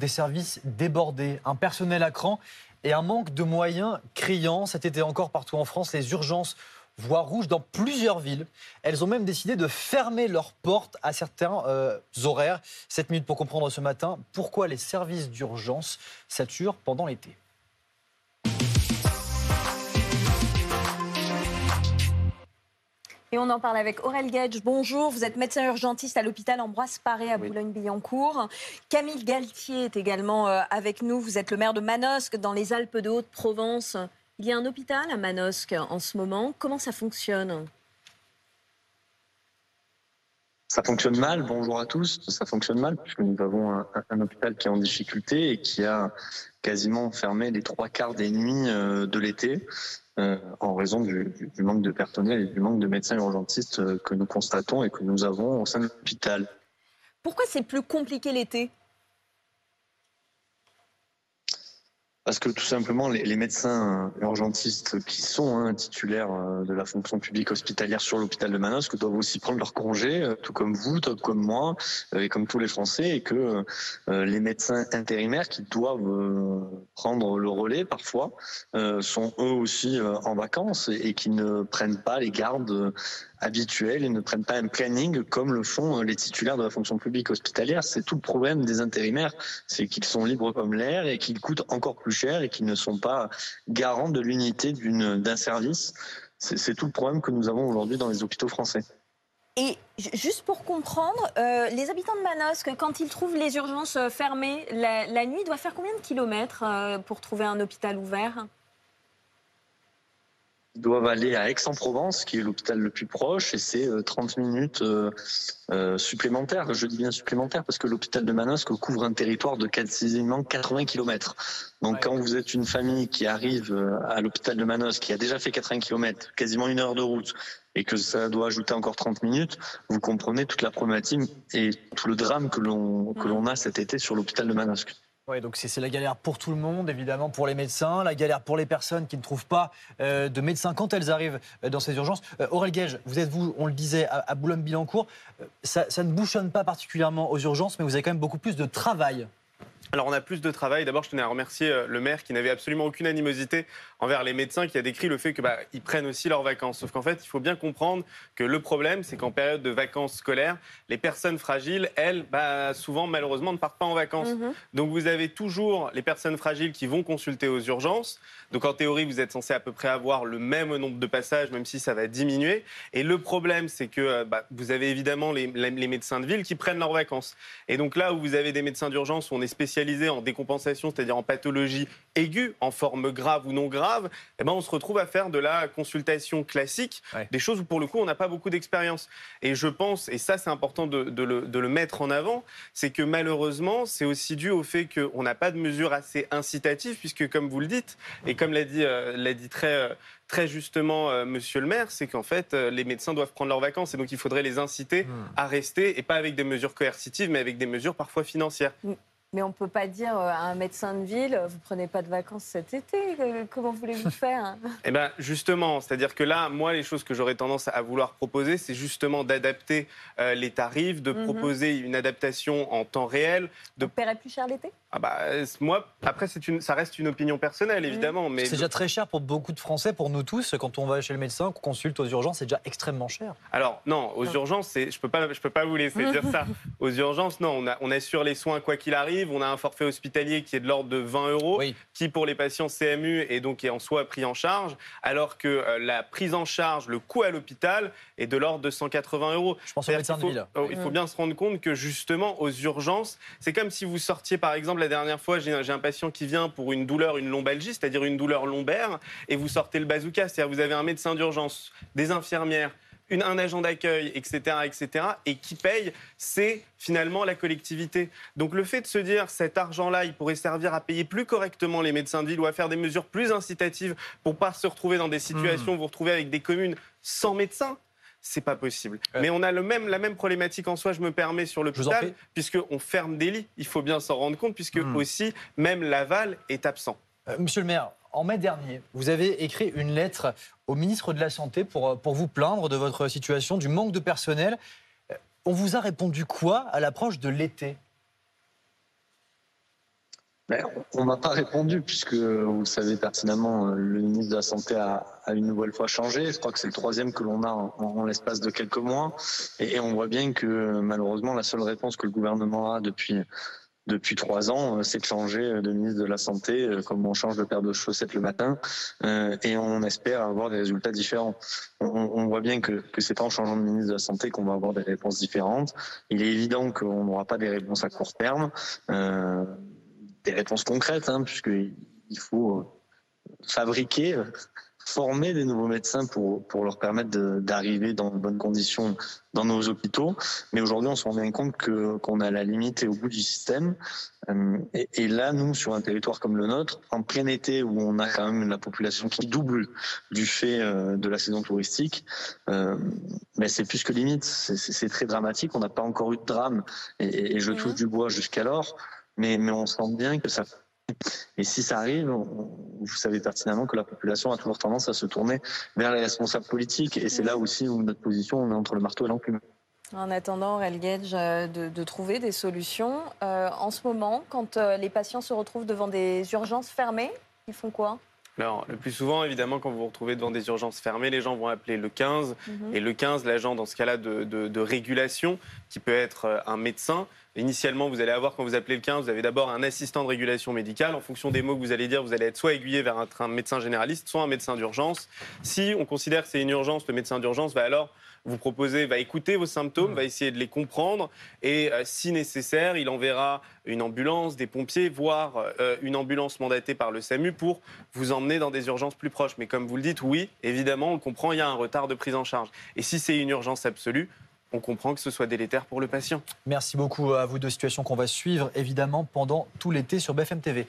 des services débordés, un personnel à cran et un manque de moyens criant. Cet été encore partout en France, les urgences voient rouge dans plusieurs villes. Elles ont même décidé de fermer leurs portes à certains euh, horaires. 7 minutes pour comprendre ce matin pourquoi les services d'urgence saturent pendant l'été. Et on en parle avec Aurel Gage. Bonjour, vous êtes médecin urgentiste à l'hôpital Ambroise Paré à Boulogne-Billancourt. Camille Galtier est également euh, avec nous. Vous êtes le maire de Manosque dans les Alpes de Haute-Provence. Il y a un hôpital à Manosque en ce moment. Comment ça fonctionne? Ça fonctionne mal, bonjour à tous, ça fonctionne mal puisque nous avons un, hôpital qui est en difficulté et qui a quasiment fermé les trois quarts des nuits euh, de l'été. Euh, en raison du, manque de personnel et du manque de médecins urgentistes euh, que nous constatons et que nous avons au sein de l'hôpital. Pourquoi c'est plus compliqué l'été? Parce que tout simplement, les, médecins urgentistes qui sont hein, titulaires euh, de la fonction publique hospitalière sur l'hôpital de Manosque doivent aussi prendre leur congé, euh, tout comme vous, tout comme moi, euh, et comme tous les Français, et que les médecins intérimaires qui doivent prendre le relais parfois sont eux aussi en vacances et qui ne prennent pas les gardes habituels et ne prennent pas un planning comme le font les titulaires de la fonction publique hospitalière. C'est tout le problème des intérimaires, c'est qu'ils sont libres comme l'air et qu'ils coûtent encore plus et qu'ils ne sont pas garants de l'unité d'un service. C'est tout le problème que nous avons aujourd'hui dans les hôpitaux français. Et juste pour comprendre, euh, les habitants de Manosque, quand ils trouvent les urgences euh, fermées la, la nuit, doivent faire combien de kilomètres euh, pour trouver un hôpital ouvert? Doivent aller à Aix-en-Provence, qui est l'hôpital le plus proche, et c'est 30 euh, minutes euh, euh, supplémentaires. Je dis bien supplémentaires parce que l'hôpital de Manosque couvre un territoire de quasiment 80 km. Donc quand vous êtes une famille qui arrive à l'hôpital de Manosque, qui a déjà fait 80 km, quasiment une heure de route, et que ça doit ajouter encore 30 minutes, vous comprenez toute la problématique et tout le drame que l'on que l'on a cet été sur l'hôpital de Manosque. Oui, donc c'est la galère pour tout le monde, évidemment, pour les médecins, la galère pour les personnes qui ne trouvent pas euh, de médecins quand elles arrivent euh, dans ces urgences. Euh, Aurel Gage, vous êtes, vous, on le disait, à, Boulogne-Billancourt. Ça, ça ne bouchonne pas particulièrement aux urgences, mais vous avez quand même beaucoup plus de travail alors on a plus de travail. D'abord, je tenais à remercier le maire qui n'avait absolument aucune animosité envers les médecins, qui a décrit le fait qu'ils bah, prennent aussi leurs vacances. Sauf qu'en fait, il faut bien comprendre que le problème, c'est qu'en période de vacances scolaires, les personnes fragiles, elles, bah, souvent malheureusement, ne partent pas en vacances. Mhm. Donc vous avez toujours les personnes fragiles qui vont consulter aux urgences. Donc en théorie, vous êtes censé à peu près avoir le même nombre de passages, même si ça va diminuer. Et le problème, c'est que euh, bah, vous avez évidemment les, les, médecins de ville qui prennent leurs vacances. Et donc là où vous avez des médecins d'urgence où on est spécialisé en décompensation, c'est-à-dire en pathologie aiguë, en forme grave ou non grave, eh ben on se retrouve à faire de la consultation classique, des choses où pour le coup on n'a pas beaucoup d'expérience. Et je pense, et ça c'est important de, de, le, de, le, mettre en avant, c'est que malheureusement c'est aussi dû au fait qu'on n'a pas de mesures assez incitatives, puisque comme vous le dites, et comme l'a dit, euh, l'a dit très, euh, très justement euh, Monsieur le maire, c'est qu'en fait les médecins doivent prendre leurs vacances et donc il faudrait les inciter hmm. à rester, et pas avec des mesures coercitives, mais avec des mesures parfois financières. Mais on ne peut pas dire à un médecin de ville, vous prenez pas de vacances cet été. Comment voulez-vous faire Eh bien, justement, c'est-à-dire que là, moi, les choses que j'aurais tendance à vouloir proposer, c'est justement d'adapter les tarifs, de mhm. proposer une adaptation en temps réel. De... Vous paierait plus cher l'été? Ah bah, moi, après, une, ça reste une opinion personnelle, évidemment. mais C'est déjà très cher pour beaucoup de Français, pour nous tous. Quand on va chez le médecin, qu'on consulte aux urgences, c'est déjà extrêmement cher. Alors, non, aux urgences, je ne peux, pas, je peux pas vous laisser dire ça. Aux urgences, non, on, a, on assure les soins quoi qu'il arrive. On a un forfait hospitalier qui est de l'ordre de 20 euros, qui, pour les patients CMU, est donc est en soi pris en charge, alors que euh, la prise en charge, le coût à l'hôpital, est de l'ordre de 180 euros. Je pense aux médecins de ville. Oh, il faut bien se rendre compte que, justement, aux urgences, c'est comme si vous sortiez, par exemple, la dernière fois, j'ai un patient qui vient pour une douleur, une lombalgie, c'est-à-dire une douleur lombaire, et vous sortez le bazooka, c'est-à-dire vous avez un médecin d'urgence, des infirmières, une, un agent d'accueil, etc., etc., et qui paye, c'est finalement la collectivité. Donc le fait de se dire cet argent-là, il pourrait servir à payer plus correctement les médecins de ville ou à faire des mesures plus incitatives pour pas se retrouver dans des situations où vous vous retrouvez avec des communes sans médecins, c'est pas possible. Mais on a le même, la même problématique en soi, je me permets, sur l'hôpital, puisqu'on ferme des lits. Il faut bien s'en rendre compte, puisque hmm. aussi, même l'aval est absent. Euh, monsieur le maire, en mai dernier, vous avez écrit une lettre au ministre de la Santé pour, pour vous plaindre de votre situation, du manque de personnel. Euh, on vous a répondu quoi à l'approche de l'été? Ben, on m'a pas répondu puisque vous le savez pertinemment, euh, le ministre de la Santé a, une nouvelle fois changé. Je crois que c'est le troisième que l'on a en, l'espace de quelques mois. Et on voit bien que malheureusement, la seule réponse que le gouvernement a depuis depuis trois ans, euh, c'est de changer de ministre de la Santé, euh, comme on change de paire de chaussettes le matin, euh, et on espère avoir des résultats différents. On, voit bien que, que c'est pas en changeant de ministre de la Santé qu'on va avoir des réponses différentes. Il est évident qu'on n'aura pas des réponses à court terme, euh, des réponses concrètes, hein, puisqu'il faut fabriquer former des nouveaux médecins pour, pour leur permettre d'arriver dans de bonnes conditions dans nos hôpitaux. Mais aujourd'hui, on se rend bien compte que qu'on a la limite et au bout du système. Euh, et, et, là, nous, sur un territoire comme le nôtre, en plein été où on a quand même la population qui double du fait euh, de la saison touristique, euh, mais c'est plus que limite. C'est très dramatique. On n'a pas encore eu de drame et, et je touche du bois jusqu'alors. Mais, mais on sent bien que ça et si ça arrive, vous savez pertinemment que la population a toujours tendance à se tourner vers les responsables politiques. Et c'est là aussi où notre position, on est entre le marteau et l'enclume. En attendant, Gage, euh, de, de, trouver des solutions. Euh, en ce moment, quand euh, les patients se retrouvent devant des urgences fermées, ils font quoi? Alors, le plus souvent, évidemment, quand vous vous retrouvez devant des urgences fermées, les gens vont appeler le 15. Mhm. Et le 15, l'agent, dans ce cas-là, de, de, de, régulation, qui peut être un médecin, Initialement, vous allez avoir, quand vous appelez le 15, vous avez d'abord un assistant de régulation médicale. En fonction des mots que vous allez dire, vous allez être soit aiguillé vers un, médecin généraliste, soit un médecin d'urgence. Si on considère que c'est une urgence, le médecin d'urgence va alors vous proposer, va écouter vos symptômes, mmh. va essayer de les comprendre et euh, si nécessaire, il enverra une ambulance, des pompiers, voire euh, une ambulance mandatée par le SAMU pour vous emmener dans des urgences plus proches. Mais comme vous le dites, oui, évidemment, on comprend, il y a un retard de prise en charge. Et si c'est une urgence absolue, on comprend que ce soit délétère pour le patient. Merci beaucoup à vous de situation qu'on va suivre évidemment pendant tout l'été sur BFM TV.